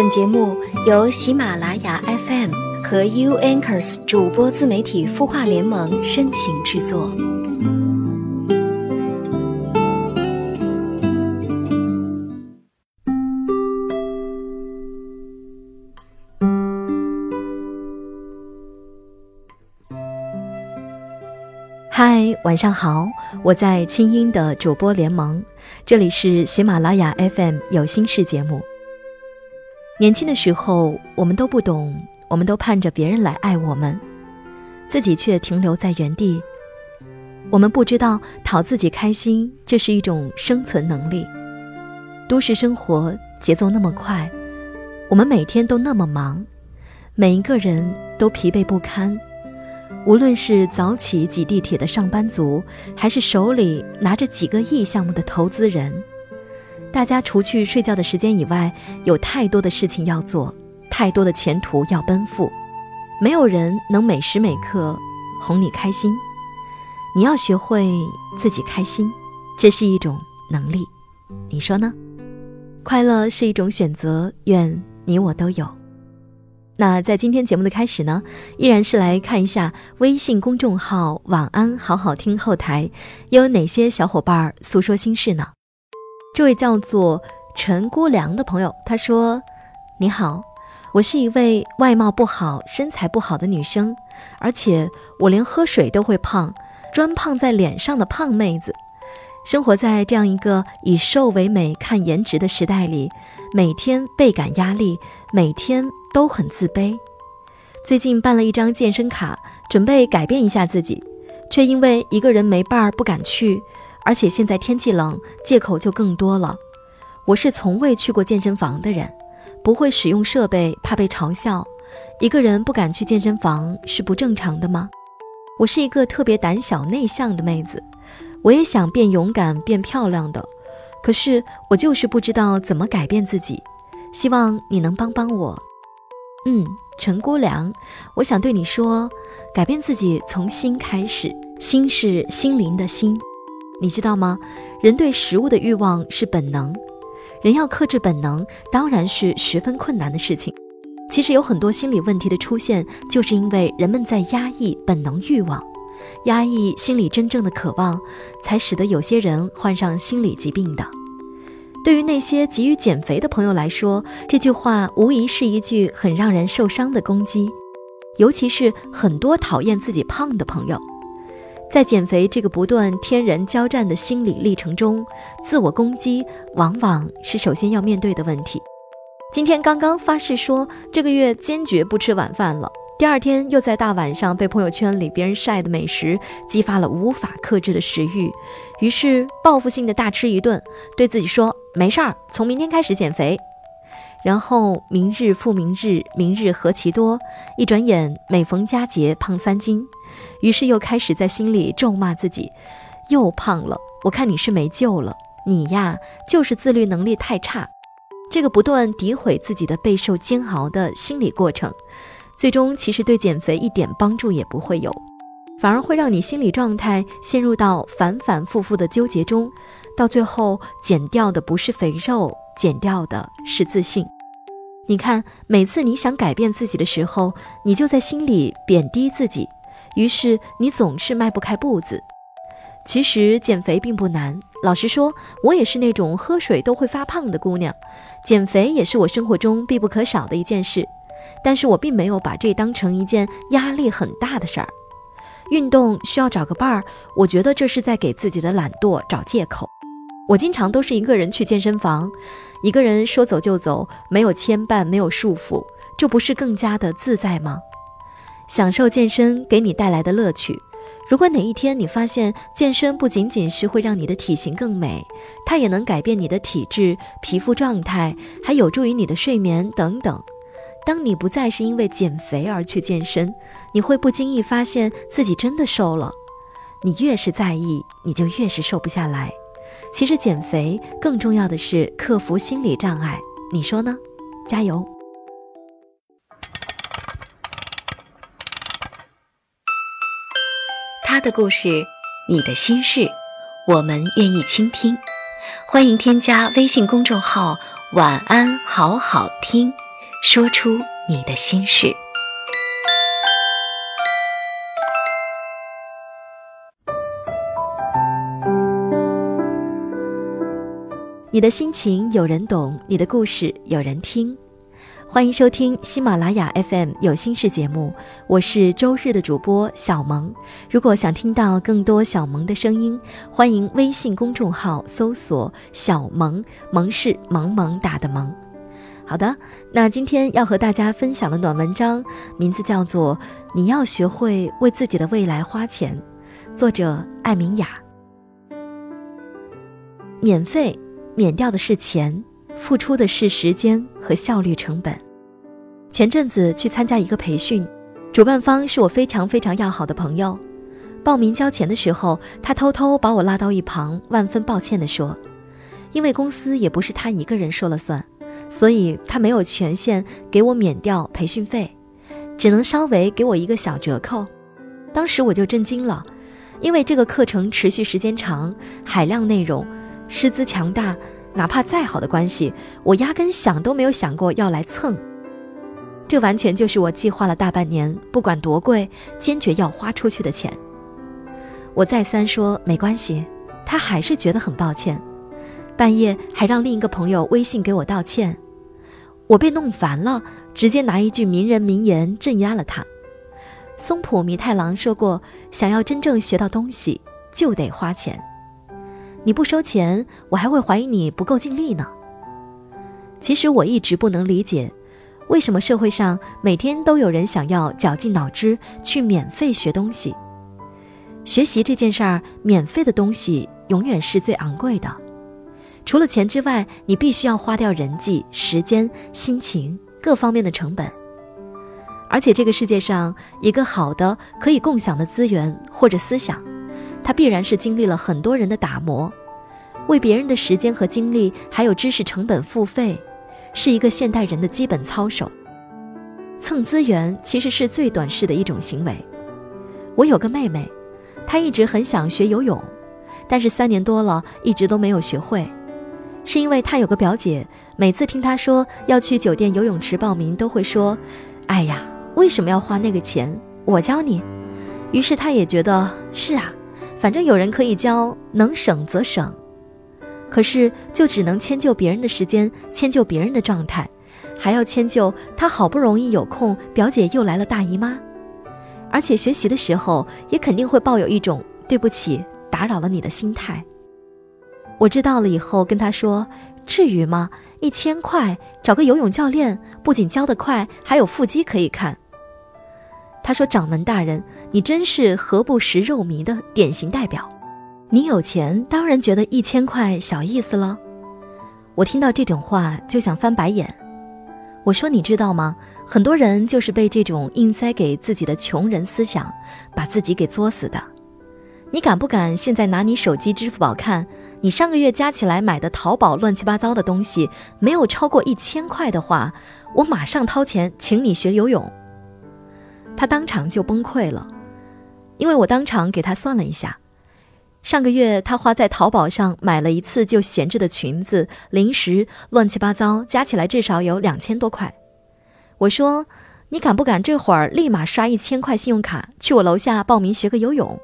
本节目由喜马拉雅 FM 和 U Anchors 主播自媒体孵化联盟深情制作。嗨，晚上好，我在清音的主播联盟，这里是喜马拉雅 FM 有心事节目。年轻的时候，我们都不懂，我们都盼着别人来爱我们，自己却停留在原地。我们不知道讨自己开心，这是一种生存能力。都市生活节奏那么快，我们每天都那么忙，每一个人都疲惫不堪。无论是早起挤地铁的上班族，还是手里拿着几个亿项目的投资人，大家除去睡觉的时间以外，有太多的事情要做，太多的前途要奔赴，没有人能每时每刻哄你开心。你要学会自己开心，这是一种能力，你说呢？快乐是一种选择，愿你我都有。那在今天节目的开始呢，依然是来看一下微信公众号“晚安好好听”后台，又有哪些小伙伴诉说心事呢？这位叫做陈姑娘的朋友，他说：“你好，我是一位外貌不好、身材不好的女生，而且我连喝水都会胖，专胖在脸上的胖妹子。生活在这样一个以瘦为美、看颜值的时代里，每天倍感压力，每天。”都很自卑。最近办了一张健身卡，准备改变一下自己，却因为一个人没伴儿不敢去，而且现在天气冷，借口就更多了。我是从未去过健身房的人，不会使用设备，怕被嘲笑。一个人不敢去健身房是不正常的吗？我是一个特别胆小内向的妹子，我也想变勇敢、变漂亮的，可是我就是不知道怎么改变自己。希望你能帮帮我。嗯，陈姑娘，我想对你说，改变自己从心开始，心是心灵的心，你知道吗？人对食物的欲望是本能，人要克制本能，当然是十分困难的事情。其实有很多心理问题的出现，就是因为人们在压抑本能欲望，压抑心里真正的渴望，才使得有些人患上心理疾病的。对于那些急于减肥的朋友来说，这句话无疑是一句很让人受伤的攻击，尤其是很多讨厌自己胖的朋友，在减肥这个不断天人交战的心理历程中，自我攻击往往是首先要面对的问题。今天刚刚发誓说这个月坚决不吃晚饭了。第二天又在大晚上被朋友圈里别人晒的美食激发了无法克制的食欲，于是报复性的大吃一顿，对自己说没事儿，从明天开始减肥。然后明日复明日，明日何其多，一转眼每逢佳节胖三斤，于是又开始在心里咒骂自己，又胖了。我看你是没救了，你呀就是自律能力太差。这个不断诋毁自己的备受煎熬的心理过程。最终其实对减肥一点帮助也不会有，反而会让你心理状态陷入到反反复复的纠结中，到最后减掉的不是肥肉，减掉的是自信。你看，每次你想改变自己的时候，你就在心里贬低自己，于是你总是迈不开步子。其实减肥并不难，老实说，我也是那种喝水都会发胖的姑娘，减肥也是我生活中必不可少的一件事。但是我并没有把这当成一件压力很大的事儿。运动需要找个伴儿，我觉得这是在给自己的懒惰找借口。我经常都是一个人去健身房，一个人说走就走，没有牵绊，没有束缚，这不是更加的自在吗？享受健身给你带来的乐趣。如果哪一天你发现健身不仅仅是会让你的体型更美，它也能改变你的体质、皮肤状态，还有助于你的睡眠等等。当你不再是因为减肥而去健身，你会不经意发现自己真的瘦了。你越是在意，你就越是瘦不下来。其实减肥更重要的是克服心理障碍，你说呢？加油！他的故事，你的心事，我们愿意倾听。欢迎添加微信公众号“晚安好好听”。说出你的心事。你的心情有人懂，你的故事有人听。欢迎收听喜马拉雅 FM 有心事节目，我是周日的主播小萌。如果想听到更多小萌的声音，欢迎微信公众号搜索“小萌”，萌是萌萌打的萌。好的，那今天要和大家分享的暖文章，名字叫做《你要学会为自己的未来花钱》，作者艾明雅。免费，免掉的是钱。付出的是时间和效率成本。前阵子去参加一个培训，主办方是我非常非常要好的朋友。报名交钱的时候，他偷偷把我拉到一旁，万分抱歉地说：“因为公司也不是他一个人说了算，所以他没有权限给我免掉培训费，只能稍微给我一个小折扣。”当时我就震惊了，因为这个课程持续时间长，海量内容，师资强大。哪怕再好的关系，我压根想都没有想过要来蹭。这完全就是我计划了大半年，不管多贵，坚决要花出去的钱。我再三说没关系，他还是觉得很抱歉，半夜还让另一个朋友微信给我道歉。我被弄烦了，直接拿一句名人名言镇压了他。松浦弥太郎说过：“想要真正学到东西，就得花钱。”你不收钱，我还会怀疑你不够尽力呢。其实我一直不能理解，为什么社会上每天都有人想要绞尽脑汁去免费学东西。学习这件事儿，免费的东西永远是最昂贵的。除了钱之外，你必须要花掉人际、时间、心情各方面的成本。而且这个世界上，一个好的可以共享的资源或者思想。他必然是经历了很多人的打磨，为别人的时间和精力还有知识成本付费，是一个现代人的基本操守。蹭资源其实是最短视的一种行为。我有个妹妹，她一直很想学游泳，但是三年多了一直都没有学会，是因为她有个表姐，每次听她说要去酒店游泳池报名，都会说：“哎呀，为什么要花那个钱？我教你。”于是她也觉得是啊。反正有人可以教，能省则省，可是就只能迁就别人的时间，迁就别人的状态，还要迁就他好不容易有空，表姐又来了大姨妈，而且学习的时候也肯定会抱有一种对不起打扰了你的心态。我知道了以后跟他说，至于吗？一千块找个游泳教练，不仅教得快，还有腹肌可以看。他说：“掌门大人，你真是何不食肉糜的典型代表。你有钱，当然觉得一千块小意思了。”我听到这种话就想翻白眼。我说：“你知道吗？很多人就是被这种硬塞给自己的穷人思想，把自己给作死的。你敢不敢现在拿你手机支付宝看，你上个月加起来买的淘宝乱七八糟的东西没有超过一千块的话，我马上掏钱请你学游泳。”他当场就崩溃了，因为我当场给他算了一下，上个月他花在淘宝上买了一次就闲置的裙子、零食，乱七八糟，加起来至少有两千多块。我说：“你敢不敢这会儿立马刷一千块信用卡去我楼下报名学个游泳？”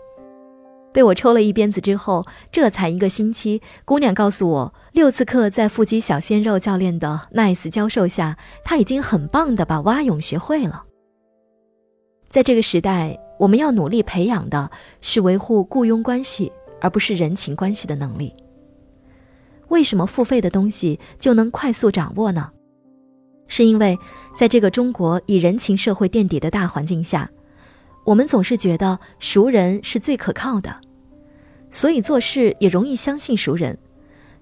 被我抽了一鞭子之后，这才一个星期，姑娘告诉我，六次课在腹肌小鲜肉教练的 nice 教授下，她已经很棒的把蛙泳学会了。在这个时代，我们要努力培养的是维护雇佣关系，而不是人情关系的能力。为什么付费的东西就能快速掌握呢？是因为在这个中国以人情社会垫底的大环境下，我们总是觉得熟人是最可靠的，所以做事也容易相信熟人，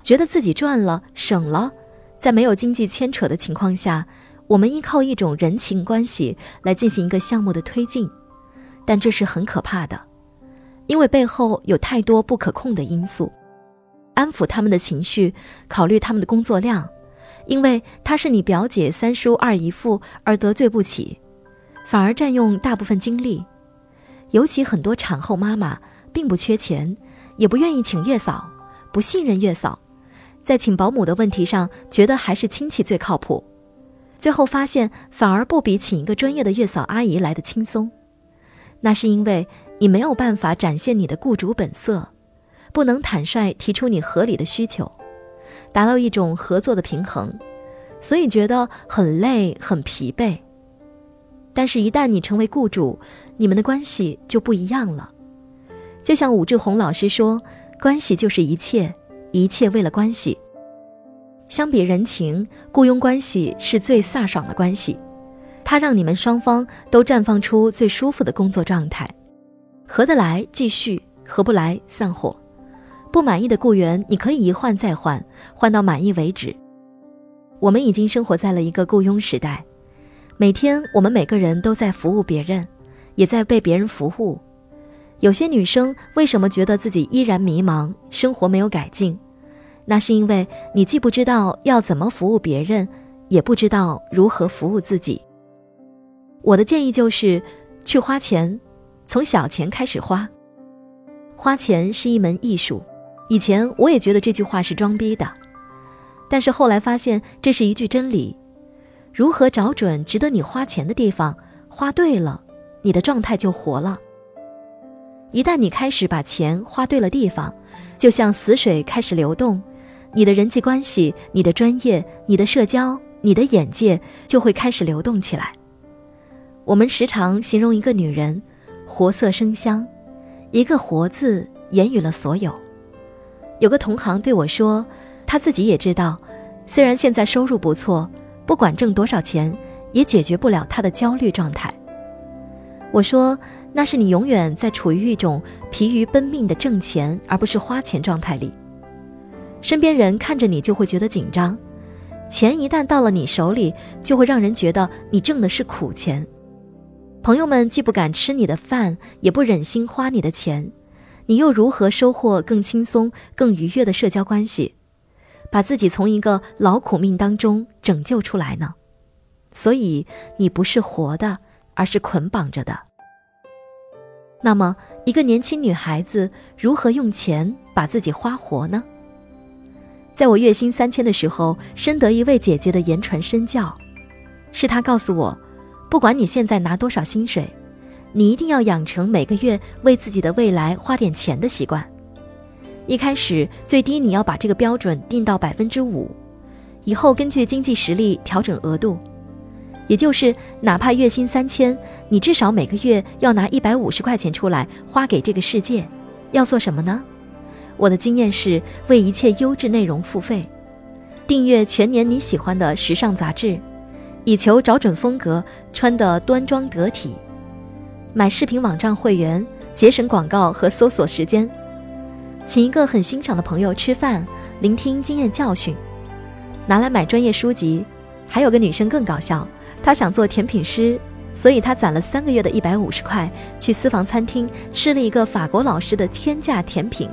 觉得自己赚了省了，在没有经济牵扯的情况下。我们依靠一种人情关系来进行一个项目的推进，但这是很可怕的，因为背后有太多不可控的因素。安抚他们的情绪，考虑他们的工作量，因为他是你表姐、三叔、二姨父而得罪不起，反而占用大部分精力。尤其很多产后妈妈并不缺钱，也不愿意请月嫂，不信任月嫂，在请保姆的问题上，觉得还是亲戚最靠谱。最后发现反而不比请一个专业的月嫂阿姨来的轻松。那是因为你没有办法展现你的雇主本色，不能坦率提出你合理的需求，达到一种合作的平衡，所以觉得很累很疲惫。但是，一旦你成为雇主，你们的关系就不一样了。就像武志红老师说：“关系就是一切，一切为了关系。”相比人情，雇佣关系是最飒爽的关系。它让你们双方都绽放出最舒服的工作状态，合得来继续，合不来散伙。不满意的雇员，你可以一换再换，换到满意为止。我们已经生活在了一个雇佣时代，每天我们每个人都在服务别人，也在被别人服务。有些女生为什么觉得自己依然迷茫，生活没有改进？那是因为你既不知道要怎么服务别人，也不知道如何服务自己。我的建议就是，去花钱，从小钱开始花。花钱是一门艺术。以前我也觉得这句话是装逼的，但是后来发现这是一句真理。如何找准值得你花钱的地方，花对了，你的状态就活了。一旦你开始把钱花对了地方，就像死水开始流动，你的人际关系、你的专业、你的社交、你的眼界就会开始流动起来。我们时常形容一个女人，活色生香，一个“活”字言语了所有。有个同行对我说，他自己也知道，虽然现在收入不错，不管挣多少钱，也解决不了他的焦虑状态。我说，那是你永远在处于一种疲于奔命的挣钱而不是花钱状态里。身边人看着你就会觉得紧张，钱一旦到了你手里，就会让人觉得你挣的是苦钱。朋友们既不敢吃你的饭，也不忍心花你的钱，你又如何收获更轻松、更愉悦的社交关系，把自己从一个劳苦命当中拯救出来呢？所以你不是活的，而是捆绑着的。那么，一个年轻女孩子如何用钱把自己花活呢？在我月薪三千的时候，深得一位姐姐的言传身教，是她告诉我。不管你现在拿多少薪水，你一定要养成每个月为自己的未来花点钱的习惯。一开始最低你要把这个标准定到百分之五，以后根据经济实力调整额度。也就是哪怕月薪三千，你至少每个月要拿一百五十块钱出来花给这个世界。要做什么呢？我的经验是为一切优质内容付费，订阅全年你喜欢的时尚杂志。以求找准风格，穿得端庄得体。买视频网站会员，节省广告和搜索时间。请一个很欣赏的朋友吃饭，聆听经验教训。拿来买专业书籍。还有个女生更搞笑，她想做甜品师，所以她攒了三个月的一百五十块，去私房餐厅吃了一个法国老师的天价甜品。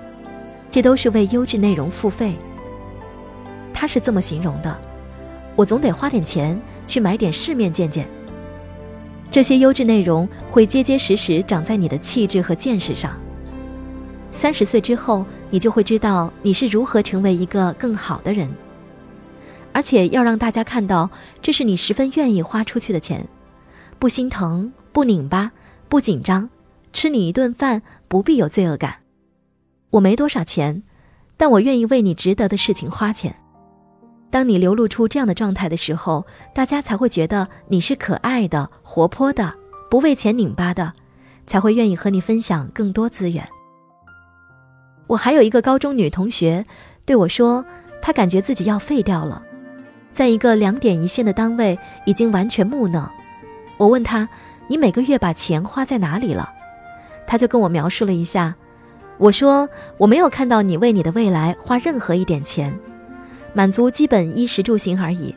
这都是为优质内容付费。他是这么形容的。我总得花点钱去买点世面见见。这些优质内容会结结实实长在你的气质和见识上。三十岁之后，你就会知道你是如何成为一个更好的人。而且要让大家看到，这是你十分愿意花出去的钱，不心疼，不拧巴，不紧张，吃你一顿饭不必有罪恶感。我没多少钱，但我愿意为你值得的事情花钱。当你流露出这样的状态的时候，大家才会觉得你是可爱的、活泼的、不为钱拧巴的，才会愿意和你分享更多资源。我还有一个高中女同学对我说，她感觉自己要废掉了，在一个两点一线的单位已经完全木讷。我问她：“你每个月把钱花在哪里了？”她就跟我描述了一下。我说：“我没有看到你为你的未来花任何一点钱。”满足基本衣食住行而已，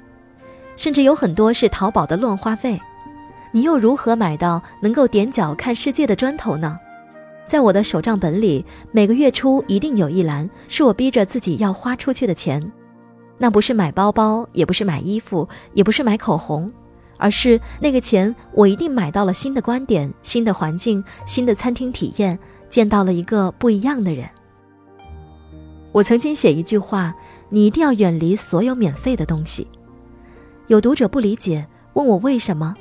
甚至有很多是淘宝的乱花费。你又如何买到能够踮脚看世界的砖头呢？在我的手账本里，每个月初一定有一栏是我逼着自己要花出去的钱。那不是买包包，也不是买衣服，也不是买口红，而是那个钱我一定买到了新的观点、新的环境、新的餐厅体验，见到了一个不一样的人。我曾经写一句话。你一定要远离所有免费的东西。有读者不理解，问我为什么？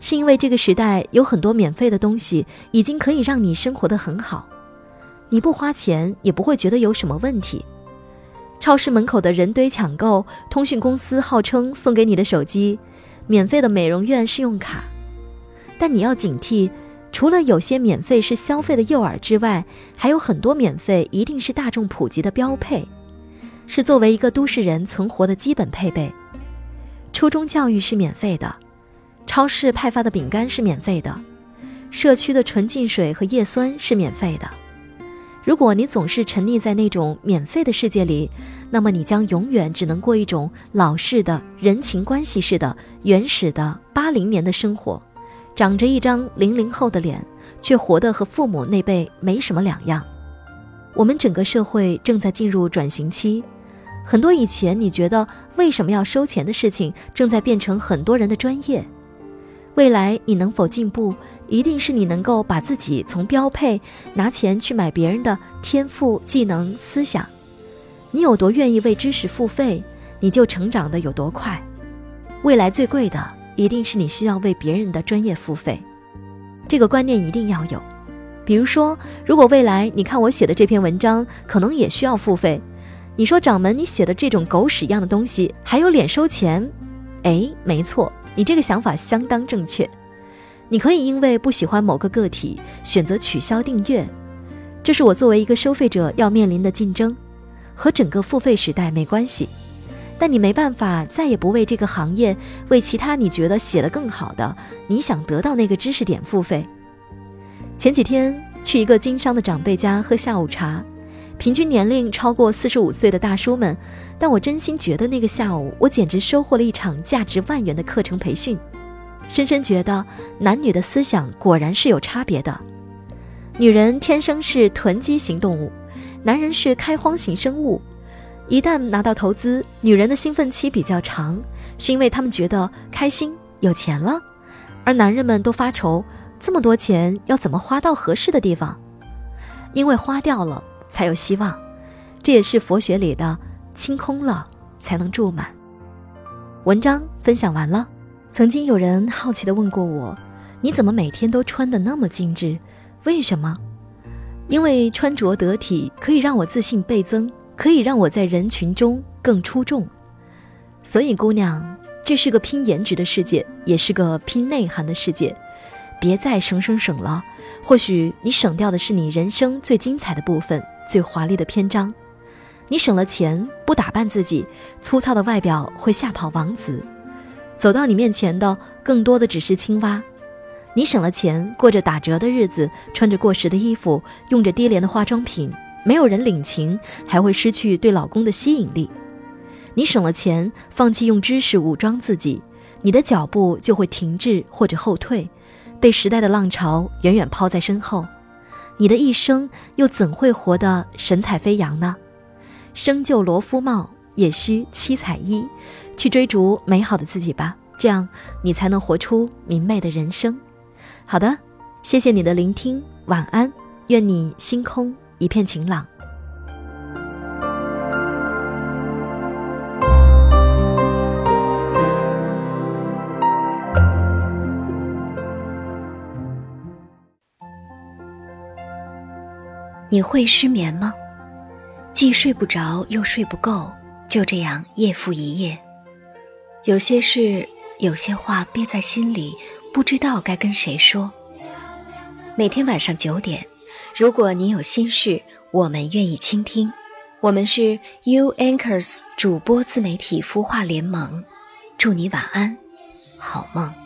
是因为这个时代有很多免费的东西，已经可以让你生活的很好，你不花钱也不会觉得有什么问题。超市门口的人堆抢购，通讯公司号称送给你的手机，免费的美容院试用卡，但你要警惕，除了有些免费是消费的诱饵之外，还有很多免费一定是大众普及的标配，是作为一个都市人存活的基本配备。初中教育是免费的，超市派发的饼干是免费的，社区的纯净水和叶酸是免费的。如果你总是沉溺在那种免费的世界里，那么你将永远只能过一种老式的人情关系式的原始的八零年的生活，长着一张零零后的脸，却活得和父母那辈没什么两样。我们整个社会正在进入转型期，很多以前你觉得为什么要收钱的事情，正在变成很多人的专业。未来你能否进步？一定是你能够把自己从标配拿钱去买别人的天赋、技能、思想。你有多愿意为知识付费，你就成长的有多快。未来最贵的一定是你需要为别人的专业付费，这个观念一定要有。比如说，如果未来你看我写的这篇文章，可能也需要付费。你说掌门，你写的这种狗屎一样的东西，还有脸收钱？哎，没错，你这个想法相当正确。你可以因为不喜欢某个个体选择取消订阅，这是我作为一个收费者要面临的竞争，和整个付费时代没关系。但你没办法再也不为这个行业、为其他你觉得写的更好的、你想得到那个知识点付费。前几天去一个经商的长辈家喝下午茶，平均年龄超过四十五岁的大叔们，但我真心觉得那个下午我简直收获了一场价值万元的课程培训。深深觉得男女的思想果然是有差别的，女人天生是囤积型动物，男人是开荒型生物。一旦拿到投资，女人的兴奋期比较长，是因为她们觉得开心有钱了，而男人们都发愁这么多钱要怎么花到合适的地方，因为花掉了才有希望，这也是佛学里的清空了才能住满。文章分享完了。曾经有人好奇地问过我：“你怎么每天都穿得那么精致？为什么？”因为穿着得体可以让我自信倍增，可以让我在人群中更出众。所以，姑娘，这是个拼颜值的世界，也是个拼内涵的世界。别再省省省了，或许你省掉的是你人生最精彩的部分，最华丽的篇章。你省了钱，不打扮自己，粗糙的外表会吓跑王子。走到你面前的更多的只是青蛙，你省了钱，过着打折的日子，穿着过时的衣服，用着低廉的化妆品，没有人领情，还会失去对老公的吸引力。你省了钱，放弃用知识武装自己，你的脚步就会停滞或者后退，被时代的浪潮远远抛在身后。你的一生又怎会活得神采飞扬呢？生就罗夫帽。也需七彩衣，去追逐美好的自己吧，这样你才能活出明媚的人生。好的，谢谢你的聆听，晚安，愿你星空一片晴朗。你会失眠吗？既睡不着，又睡不够。就这样夜复一夜，有些事，有些话憋在心里，不知道该跟谁说。每天晚上九点，如果你有心事，我们愿意倾听。我们是 U Anchors 主播自媒体孵化联盟，祝你晚安，好梦。